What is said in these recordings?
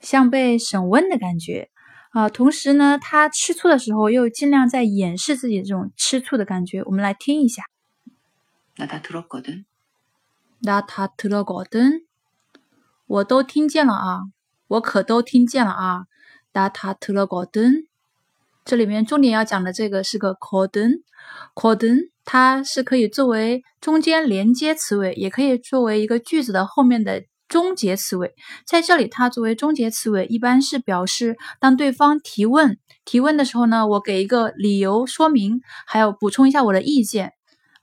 像被审问的感觉啊。同时呢，她吃醋的时候又尽量在掩饰自己这种吃醋的感觉。我们来听一下。나다들었거든 나다들었거든我都听见了啊，我可都听见了啊。나다들었거든这里面重点要讲的这个是个 거든 거든它是可以作为中间连接词尾，也可以作为一个句子的后面的 终结词尾。在这里，它作为终结词尾，一般是表示当对方提问提问的时候呢，我给一个理由说明，还有补充一下我的意见。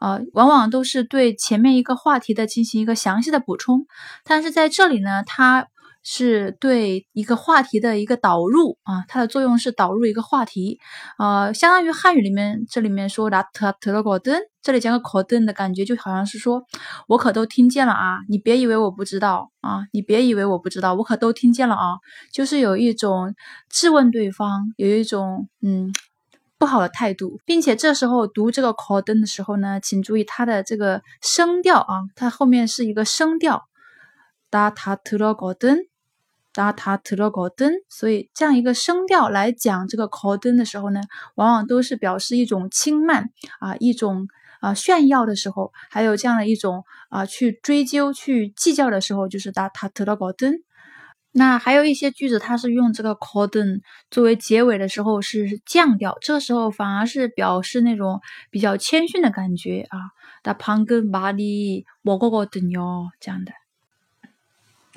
呃，往往都是对前面一个话题的进行一个详细的补充，但是在这里呢，它是对一个话题的一个导入啊，它的作用是导入一个话题，呃，相当于汉语里面这里面说的特特了果登，这里加个口登的感觉，就好像是说我可都听见了啊，你别以为我不知道啊，你别以为我不知道，我可都听见了啊，就是有一种质问对方，有一种嗯。不好的态度，并且这时候读这个 call 灯的时候呢，请注意它的这个声调啊，它后面是一个声调，达塔特罗高登，达塔特罗高登，所以这样一个声调来讲这个高登的时候呢，往往都是表示一种轻慢啊，一种啊炫耀的时候，还有这样的一种啊去追究、去计较的时候，就是达塔特罗高登。那还有一些句子，它是用这个高登作为结尾的时候是降调，这个时候反而是表示那种比较谦逊的感觉啊，打旁根麻利莫高高等哟这样的。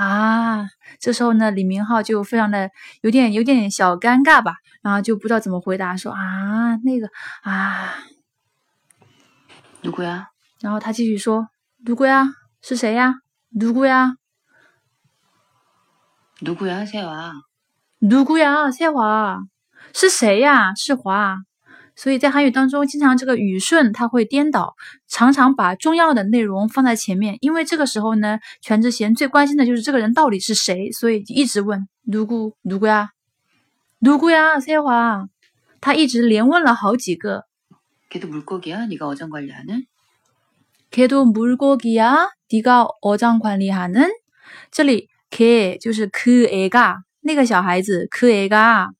啊！这时候呢，李明浩就非常的有点有点小尴尬吧，然后就不知道怎么回答，说啊那个啊，누구야然后他继续说：“누구呀？是谁呀？누구呀？누구야세화누구야세华是谁呀？是华。 所以在韩语当中，经常这个语顺它会颠倒，常常把重要的内容放在前面。因为这个时候呢，全智贤最关心的就是这个人到底是谁，所以一直问누구누구呀？누구야세华。他一直连问了好几个。걔도물고기야네가어장관리하는 걔도물고기야네가어장관리하는这里걔就是그애가那个小孩子그애가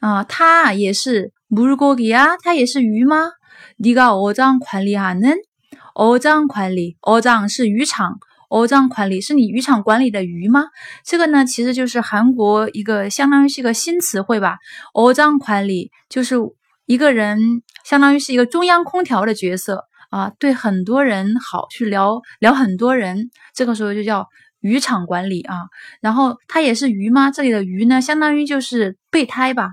啊，他也是 물고기 야， 他也是鱼吗？네가어장관리하는어장관 리， 어장是渔场，어장관 리是你渔场管理的鱼吗？这个呢，其实就是韩国一个相当于是一个新词汇吧。어장관리就是一个人，相当于是一个中央空调的角色。啊，对很多人好，去聊聊很多人，这个时候就叫渔场管理啊。然后它也是鱼吗？这里的鱼呢，相当于就是备胎吧。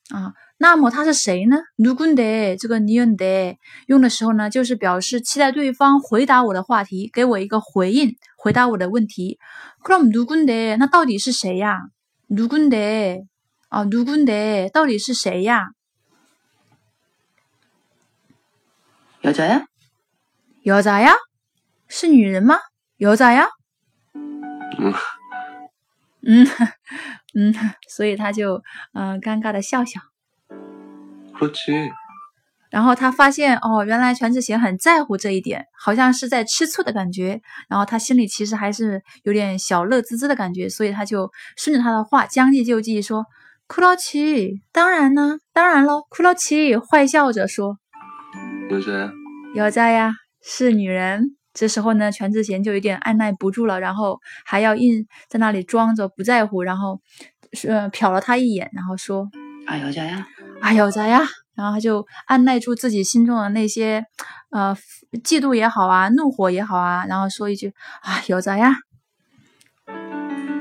啊，那么他是谁呢？누군데这个니은데用的时候呢，就是表示期待对方回答我的话题，给我一个回应，回答我的问题。그럼누군데那到底是谁呀？누군데啊，누군데到底是谁呀？여자야여자야是女人吗？여자 야？ 嗯嗯， 嗯，所以他就嗯、呃尴尬的笑笑。 그렇지. 然后他发现哦，原来全智贤很在乎这一点，好像是在吃醋的感觉。然后他心里其实还是有点小乐滋滋的感觉，所以他就顺着他的话将计就计说：“库洛奇，当然呢，当然喽。”库洛奇坏笑着说 여자야. ：“有在呀，是女人。” 这时候呢，全智贤就有点按耐不住了，然后还要硬在那里装着不在乎，然后呃瞟了他一眼，然后说：“ 아 여자야? 啊，有在呀。然后他就按耐住自己心中的那些，呃，嫉妒也好啊，怒火也好啊，然后说一句啊，有在呀。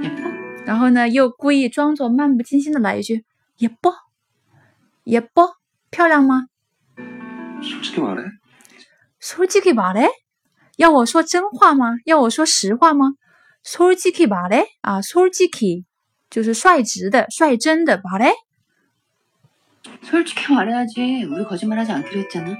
예뻐? 然后呢，又故意装作漫不经心的来一句也不，也不漂亮吗？ 솔직히 말해. 솔직히말해， 要我说真话吗？要我说实话吗？솔직히말해啊，솔직히就是率直的、率真的말해。 솔직히 말해야지. 우리 거짓말하지 않기로 했잖아.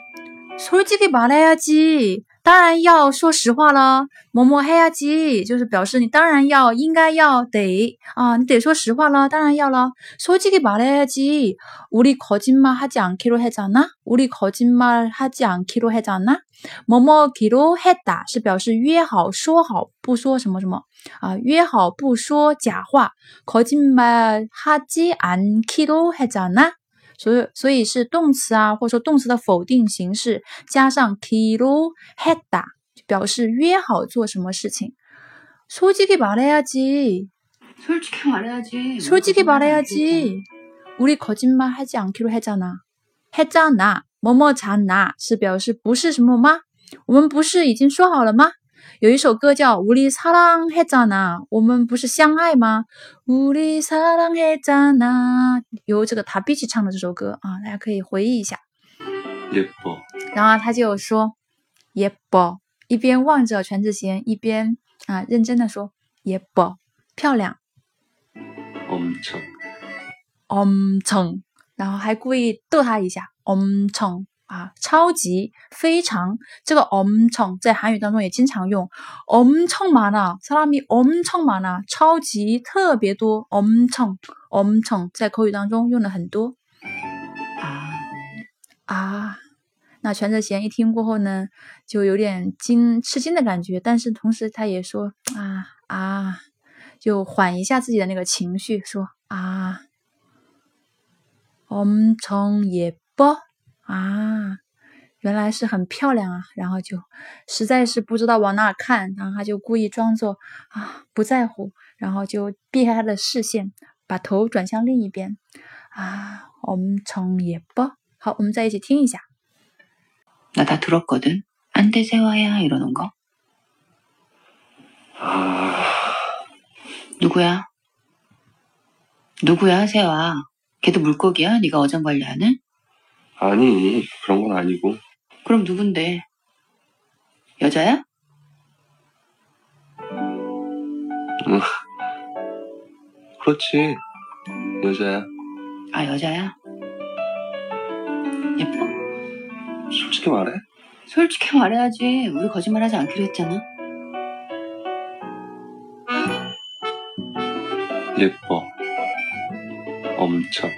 솔직히말해야지，当然要说实话了。뭐뭐해야지，就是表示你当然要、应该要、得啊，你得说实话了，当然要了。솔직히말해야지，우리거짓말하지않기로했잖아우리거짓말하지않기로했잖아 뭐뭐기로했다是表示约好、说好不说什么什么啊，约好不说假话。거짓말하지않기로했잖아。 所以，所以是动词啊，或者说动词的否定形式加上 kilo heda，表示约好做什么事情。솔직히말해야지， 솔직히 말해야지. 솔직히말해야지。 우리거짓말하지않기로했잖아했잖아 뭐뭐잖아是表示不是什么吗？我们不是已经说好了吗？有一首歌叫《우리사랑했잖아》，我们不是相爱吗？우리사랑했잖아，由这个塔比奇唱的这首歌啊，大家可以回忆一下。 예뻐. 然后他就说예뻐，一边望着全智贤，一边啊认真的说예뻐，漂亮， 엄청. 엄청，然后还故意逗他一下， 엄청啊，超级非常，这个엄청在韩语当中也经常用，엄청많아사람이엄청많아超级特别多，엄청엄청在口语当中用的很多 아, 啊。那全智贤一听过后呢，就有点惊吃惊的感觉，但是同时他也说啊啊，就缓一下自己的那个情绪，说啊，엄청예 뻐啊，原来是很漂亮啊，然后就实在是不知道往哪儿看，然后他就故意装作啊不在乎，然后就避开他的视线，把头转向另一边啊，엄청예뻐。好，我们再一起听一下。 나 다 들었거든. 안 돼, 세화야. 이러는 거. 아, 누구야? 누구야, 세화? 걔도 물고기야? 네가 어장 관리하는? 아니, 그런 건 아니고. 그럼 누군데? 여자야? 그렇지. 여자야. 아, 여자야? 예뻐? 솔직히 말해. 솔직히 말해야지. 우리 거짓말하지 않기로 했잖아. 예뻐. 엄청.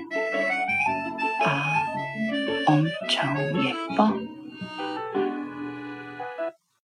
成也报。